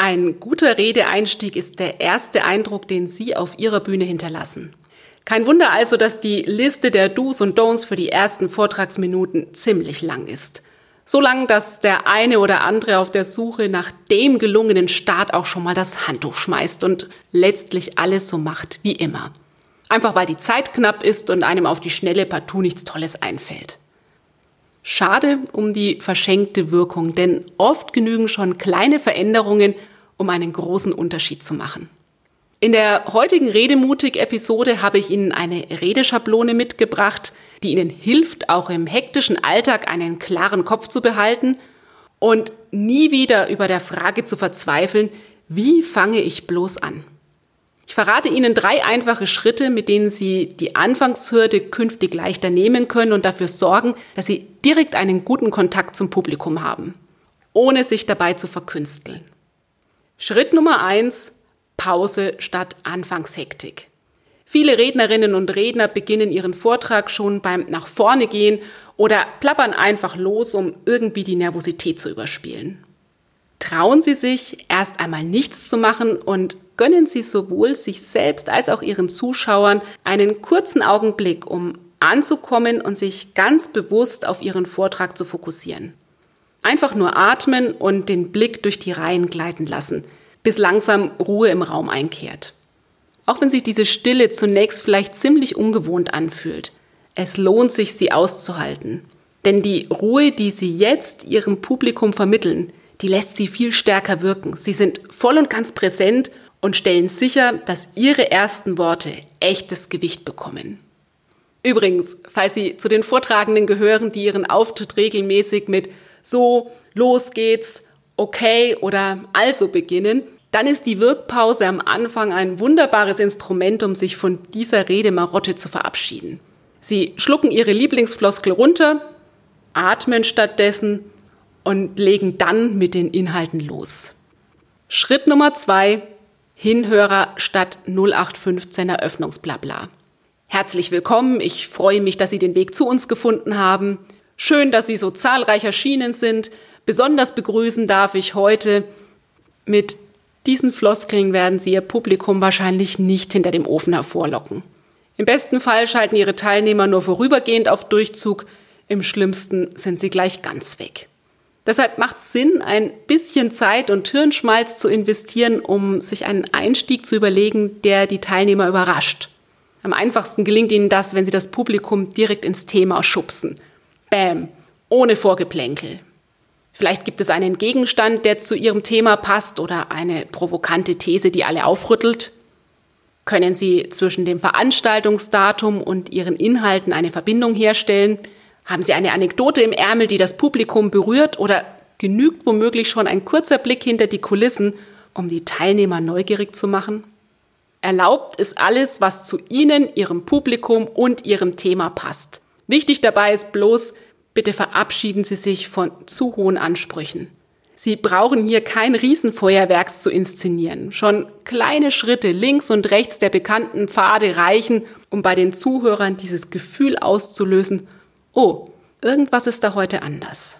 Ein guter Redeeinstieg ist der erste Eindruck, den Sie auf Ihrer Bühne hinterlassen. Kein Wunder also, dass die Liste der Do's und Don'ts für die ersten Vortragsminuten ziemlich lang ist. So lang, dass der eine oder andere auf der Suche nach dem gelungenen Start auch schon mal das Handtuch schmeißt und letztlich alles so macht wie immer. Einfach weil die Zeit knapp ist und einem auf die Schnelle partout nichts Tolles einfällt. Schade um die verschenkte Wirkung, denn oft genügen schon kleine Veränderungen, um einen großen Unterschied zu machen. In der heutigen Redemutig-Episode habe ich Ihnen eine Redeschablone mitgebracht, die Ihnen hilft, auch im hektischen Alltag einen klaren Kopf zu behalten und nie wieder über der Frage zu verzweifeln, wie fange ich bloß an? Ich verrate Ihnen drei einfache Schritte, mit denen Sie die Anfangshürde künftig leichter nehmen können und dafür sorgen, dass Sie direkt einen guten Kontakt zum Publikum haben, ohne sich dabei zu verkünsteln. Schritt Nummer eins, Pause statt Anfangshektik. Viele Rednerinnen und Redner beginnen ihren Vortrag schon beim nach vorne gehen oder plappern einfach los, um irgendwie die Nervosität zu überspielen. Trauen Sie sich, erst einmal nichts zu machen und gönnen Sie sowohl sich selbst als auch Ihren Zuschauern einen kurzen Augenblick, um anzukommen und sich ganz bewusst auf Ihren Vortrag zu fokussieren. Einfach nur atmen und den Blick durch die Reihen gleiten lassen, bis langsam Ruhe im Raum einkehrt. Auch wenn sich diese Stille zunächst vielleicht ziemlich ungewohnt anfühlt, es lohnt sich, sie auszuhalten. Denn die Ruhe, die Sie jetzt Ihrem Publikum vermitteln, die lässt Sie viel stärker wirken. Sie sind voll und ganz präsent und stellen sicher, dass Ihre ersten Worte echtes Gewicht bekommen. Übrigens, falls Sie zu den Vortragenden gehören, die ihren Auftritt regelmäßig mit so, los geht's, okay oder also beginnen, dann ist die Wirkpause am Anfang ein wunderbares Instrument, um sich von dieser Redemarotte zu verabschieden. Sie schlucken Ihre Lieblingsfloskel runter, atmen stattdessen und legen dann mit den Inhalten los. Schritt Nummer zwei, Hinhörer statt 0815 Eröffnungsblabla. Herzlich willkommen, ich freue mich, dass Sie den Weg zu uns gefunden haben. Schön, dass Sie so zahlreich erschienen sind. Besonders begrüßen darf ich heute mit diesen Floskeln werden Sie Ihr Publikum wahrscheinlich nicht hinter dem Ofen hervorlocken. Im besten Fall schalten Ihre Teilnehmer nur vorübergehend auf Durchzug, im schlimmsten sind sie gleich ganz weg. Deshalb macht es Sinn, ein bisschen Zeit und Hirnschmalz zu investieren, um sich einen Einstieg zu überlegen, der die Teilnehmer überrascht. Am einfachsten gelingt Ihnen das, wenn Sie das Publikum direkt ins Thema schubsen. Bäm, ohne Vorgeplänkel. Vielleicht gibt es einen Gegenstand, der zu Ihrem Thema passt oder eine provokante These, die alle aufrüttelt. Können Sie zwischen dem Veranstaltungsdatum und Ihren Inhalten eine Verbindung herstellen? Haben Sie eine Anekdote im Ärmel, die das Publikum berührt oder genügt womöglich schon ein kurzer Blick hinter die Kulissen, um die Teilnehmer neugierig zu machen? Erlaubt ist alles, was zu Ihnen, Ihrem Publikum und Ihrem Thema passt. Wichtig dabei ist bloß, bitte verabschieden Sie sich von zu hohen Ansprüchen. Sie brauchen hier kein Riesenfeuerwerks zu inszenieren. Schon kleine Schritte links und rechts der bekannten Pfade reichen, um bei den Zuhörern dieses Gefühl auszulösen, oh, irgendwas ist da heute anders.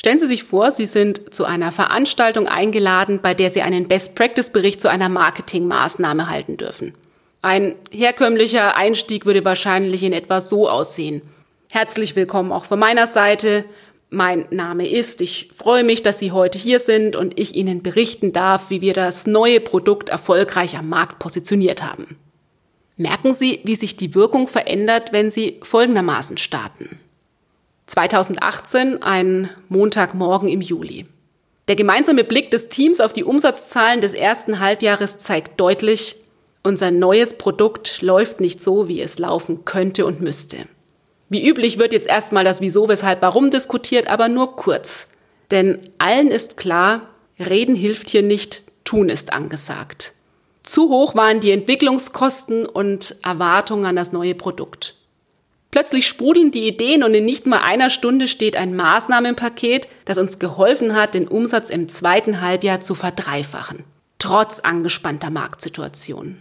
Stellen Sie sich vor, Sie sind zu einer Veranstaltung eingeladen, bei der Sie einen Best-Practice-Bericht zu einer Marketingmaßnahme halten dürfen. Ein herkömmlicher Einstieg würde wahrscheinlich in etwa so aussehen. Herzlich willkommen auch von meiner Seite. Mein Name ist, ich freue mich, dass Sie heute hier sind und ich Ihnen berichten darf, wie wir das neue Produkt erfolgreich am Markt positioniert haben. Merken Sie, wie sich die Wirkung verändert, wenn Sie folgendermaßen starten. 2018, ein Montagmorgen im Juli. Der gemeinsame Blick des Teams auf die Umsatzzahlen des ersten Halbjahres zeigt deutlich, unser neues Produkt läuft nicht so, wie es laufen könnte und müsste. Wie üblich wird jetzt erstmal das Wieso, Weshalb, Warum diskutiert, aber nur kurz. Denn allen ist klar, Reden hilft hier nicht, Tun ist angesagt. Zu hoch waren die Entwicklungskosten und Erwartungen an das neue Produkt. Plötzlich sprudeln die Ideen und in nicht mal einer Stunde steht ein Maßnahmenpaket, das uns geholfen hat, den Umsatz im zweiten Halbjahr zu verdreifachen. Trotz angespannter Marktsituation.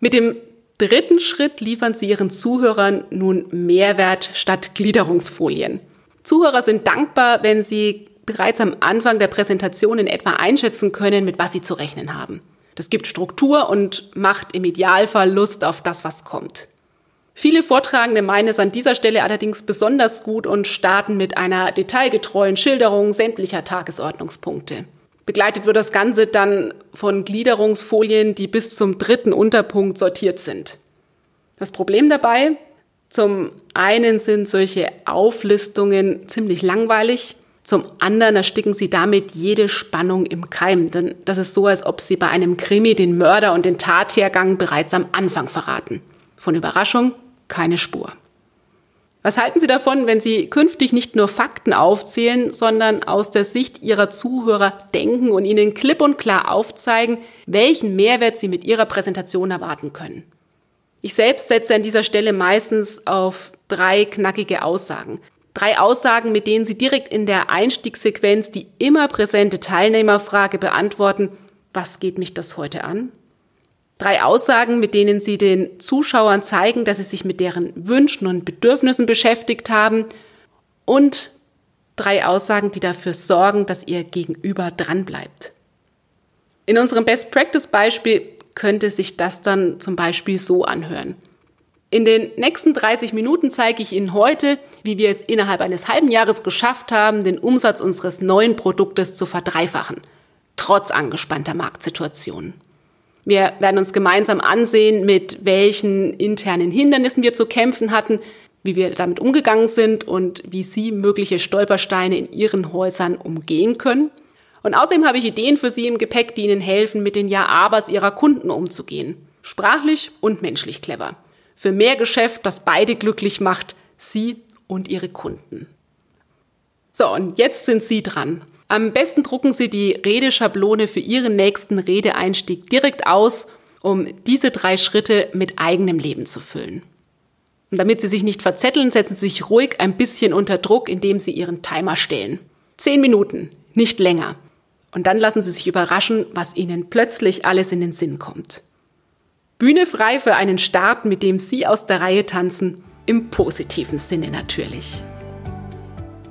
Mit dem dritten Schritt liefern Sie Ihren Zuhörern nun Mehrwert statt Gliederungsfolien. Zuhörer sind dankbar, wenn sie bereits am Anfang der Präsentation in etwa einschätzen können, mit was sie zu rechnen haben. Das gibt Struktur und macht im Idealfall Lust auf das, was kommt. Viele Vortragende meinen es an dieser Stelle allerdings besonders gut und starten mit einer detailgetreuen Schilderung sämtlicher Tagesordnungspunkte. Begleitet wird das Ganze dann von Gliederungsfolien, die bis zum dritten Unterpunkt sortiert sind. Das Problem dabei, zum einen sind solche Auflistungen ziemlich langweilig, zum anderen ersticken sie damit jede Spannung im Keim, denn das ist so, als ob sie bei einem Krimi den Mörder und den Tathergang bereits am Anfang verraten. Von Überraschung keine Spur. Was halten Sie davon, wenn Sie künftig nicht nur Fakten aufzählen, sondern aus der Sicht Ihrer Zuhörer denken und ihnen klipp und klar aufzeigen, welchen Mehrwert Sie mit Ihrer Präsentation erwarten können? Ich selbst setze an dieser Stelle meistens auf drei knackige Aussagen. Drei Aussagen, mit denen Sie direkt in der Einstiegssequenz die immer präsente Teilnehmerfrage beantworten, was geht mich das heute an? Drei Aussagen, mit denen Sie den Zuschauern zeigen, dass Sie sich mit deren Wünschen und Bedürfnissen beschäftigt haben. Und drei Aussagen, die dafür sorgen, dass Ihr Gegenüber dranbleibt. In unserem Best Practice Beispiel könnte sich das dann zum Beispiel so anhören. In den nächsten 30 Minuten zeige ich Ihnen heute, wie wir es innerhalb eines halben Jahres geschafft haben, den Umsatz unseres neuen Produktes zu verdreifachen, trotz angespannter Marktsituationen. Wir werden uns gemeinsam ansehen, mit welchen internen Hindernissen wir zu kämpfen hatten, wie wir damit umgegangen sind und wie Sie mögliche Stolpersteine in Ihren Häusern umgehen können. Und außerdem habe ich Ideen für Sie im Gepäck, die Ihnen helfen, mit den Ja-Abers Ihrer Kunden umzugehen. Sprachlich und menschlich clever für mehr Geschäft, das beide glücklich macht, Sie und Ihre Kunden. So, und jetzt sind Sie dran. Am besten drucken Sie die Redeschablone für Ihren nächsten Redeeinstieg direkt aus, um diese drei Schritte mit eigenem Leben zu füllen. Und damit Sie sich nicht verzetteln, setzen Sie sich ruhig ein bisschen unter Druck, indem Sie Ihren Timer stellen. Zehn Minuten, nicht länger. Und dann lassen Sie sich überraschen, was Ihnen plötzlich alles in den Sinn kommt. Bühne frei für einen Start, mit dem Sie aus der Reihe tanzen, im positiven Sinne natürlich.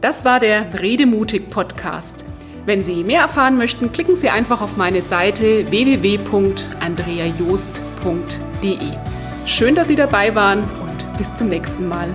Das war der Redemutig Podcast. Wenn Sie mehr erfahren möchten, klicken Sie einfach auf meine Seite www.andreajost.de. Schön, dass Sie dabei waren und bis zum nächsten Mal.